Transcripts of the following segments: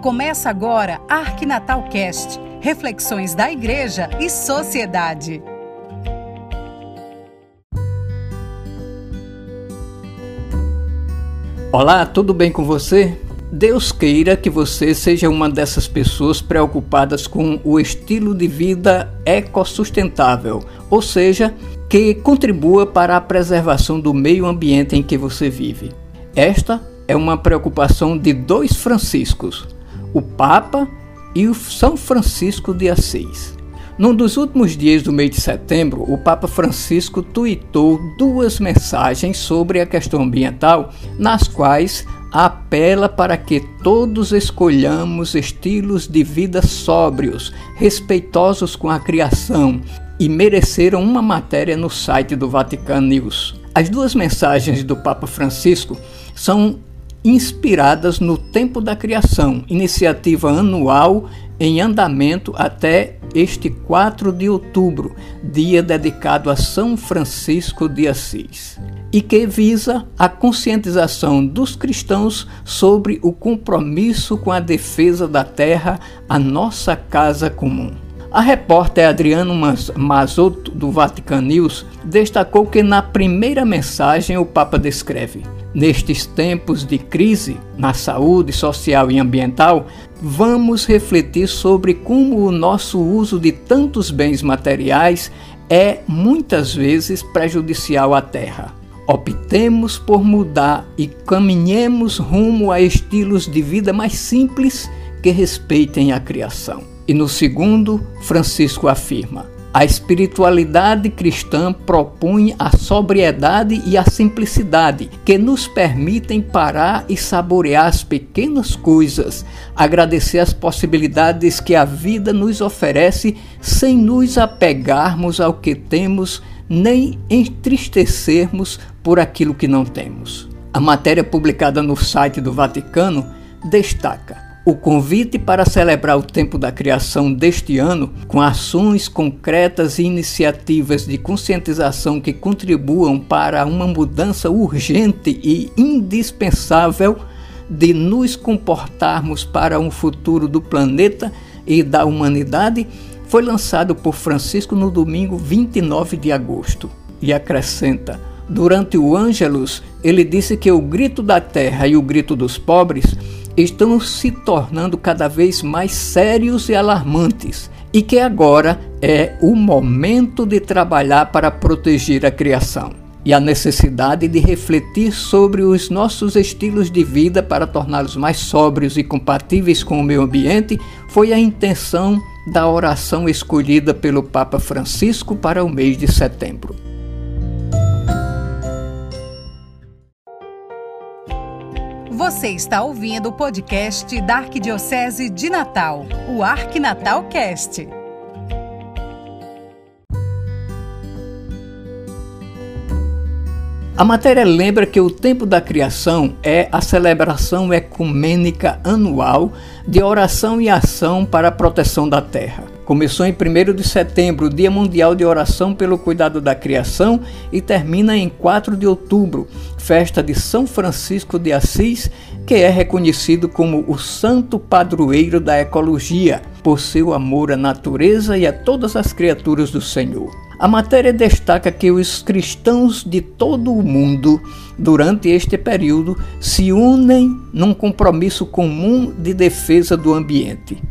Começa agora Arquinatal Cast, reflexões da igreja e sociedade. Olá, tudo bem com você? Deus queira que você seja uma dessas pessoas preocupadas com o estilo de vida ecossustentável, ou seja, que contribua para a preservação do meio ambiente em que você vive. Esta é uma preocupação de dois Franciscos, o Papa e o São Francisco de Assis. Num dos últimos dias do mês de setembro, o Papa Francisco tuitou duas mensagens sobre a questão ambiental, nas quais apela para que todos escolhamos estilos de vida sóbrios, respeitosos com a criação e mereceram uma matéria no site do Vatican News. As duas mensagens do Papa Francisco são inspiradas no Tempo da Criação, iniciativa anual em andamento até este 4 de outubro, dia dedicado a São Francisco de Assis, e que visa a conscientização dos cristãos sobre o compromisso com a defesa da terra, a nossa casa comum. A repórter Adriano Mazotto, do Vatican News, destacou que na primeira mensagem o Papa descreve: Nestes tempos de crise na saúde social e ambiental, vamos refletir sobre como o nosso uso de tantos bens materiais é muitas vezes prejudicial à terra. Optemos por mudar e caminhemos rumo a estilos de vida mais simples que respeitem a criação. E no segundo, Francisco afirma: a espiritualidade cristã propõe a sobriedade e a simplicidade, que nos permitem parar e saborear as pequenas coisas, agradecer as possibilidades que a vida nos oferece sem nos apegarmos ao que temos, nem entristecermos por aquilo que não temos. A matéria publicada no site do Vaticano destaca o convite para celebrar o tempo da criação deste ano, com ações concretas e iniciativas de conscientização que contribuam para uma mudança urgente e indispensável de nos comportarmos para um futuro do planeta e da humanidade, foi lançado por Francisco no domingo 29 de agosto. E acrescenta: durante o Ângelus, ele disse que o grito da terra e o grito dos pobres estão se tornando cada vez mais sérios e alarmantes, e que agora é o momento de trabalhar para proteger a criação. E a necessidade de refletir sobre os nossos estilos de vida para torná-los mais sóbrios e compatíveis com o meio ambiente foi a intenção da oração escolhida pelo Papa Francisco para o mês de setembro. Você está ouvindo o podcast da Arquidiocese de Natal, o Arquinatal Cast. A matéria lembra que o tempo da criação é a celebração ecumênica anual de oração e ação para a proteção da terra. Começou em 1 de setembro, Dia Mundial de Oração pelo Cuidado da Criação, e termina em 4 de outubro, festa de São Francisco de Assis, que é reconhecido como o santo padroeiro da ecologia, por seu amor à natureza e a todas as criaturas do Senhor. A matéria destaca que os cristãos de todo o mundo, durante este período, se unem num compromisso comum de defesa do ambiente.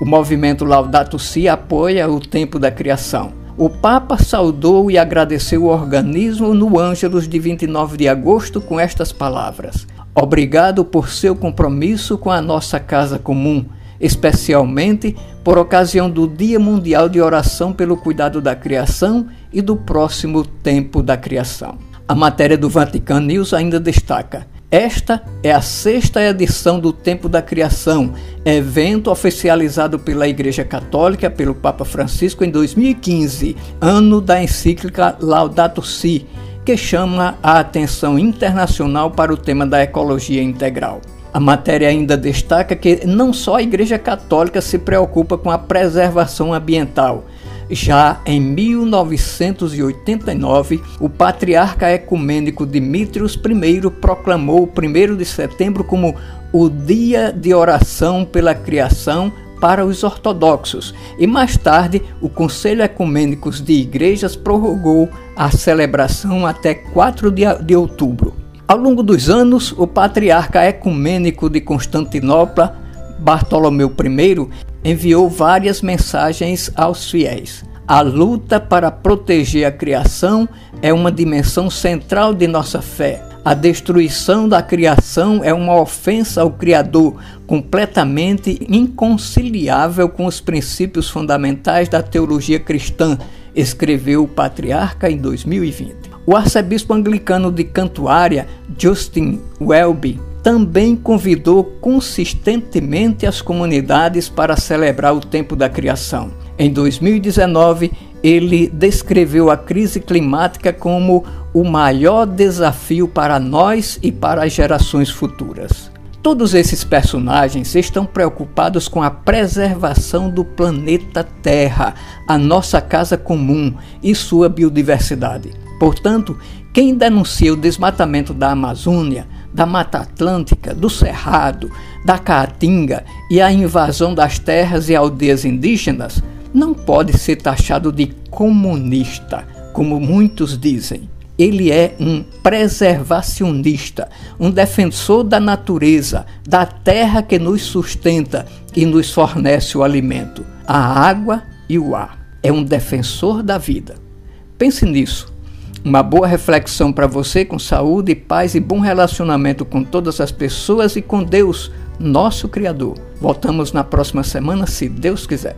O movimento Laudato Si apoia o tempo da criação. O Papa saudou e agradeceu o organismo no Ângelus de 29 de agosto com estas palavras: Obrigado por seu compromisso com a nossa casa comum, especialmente por ocasião do Dia Mundial de Oração pelo Cuidado da Criação e do próximo tempo da criação. A matéria do Vatican News ainda destaca: esta é a sexta edição do Tempo da Criação, evento oficializado pela Igreja Católica pelo Papa Francisco em 2015, ano da encíclica Laudato Si, que chama a atenção internacional para o tema da ecologia integral. A matéria ainda destaca que não só a Igreja Católica se preocupa com a preservação ambiental, Já em 1989, o patriarca ecumênico Dimitrios I proclamou o 1 de setembro como o Dia de Oração pela Criação para os ortodoxos, e mais tarde o Conselho Ecumênico de Igrejas prorrogou a celebração até 4 de, outubro. Ao longo dos anos, o patriarca ecumênico de Constantinopla, Bartolomeu I, enviou várias mensagens aos fiéis. A luta para proteger a criação é uma dimensão central de nossa fé. A destruição da criação é uma ofensa ao Criador, completamente inconciliável com os princípios fundamentais da teologia cristã, escreveu o patriarca em 2020. O arcebispo anglicano de Cantuária, Justin Welby, também convidou consistentemente as comunidades para celebrar o tempo da criação. Em 2019, ele descreveu a crise climática como o maior desafio para nós e para as gerações futuras. Todos esses personagens estão preocupados com a preservação do planeta Terra, a nossa casa comum e sua biodiversidade. Portanto, quem denuncia o desmatamento da Amazônia, da Mata Atlântica, do Cerrado, da Caatinga e a invasão das terras e aldeias indígenas não pode ser taxado de comunista, como muitos dizem. Ele é um preservacionista, um defensor da natureza, da terra que nos sustenta e nos fornece o alimento, a água e o ar. É um defensor da vida. Pense nisso. Uma boa reflexão para você com saúde, paz e bom relacionamento com todas as pessoas e com Deus, nosso Criador. Voltamos na próxima semana, se Deus quiser.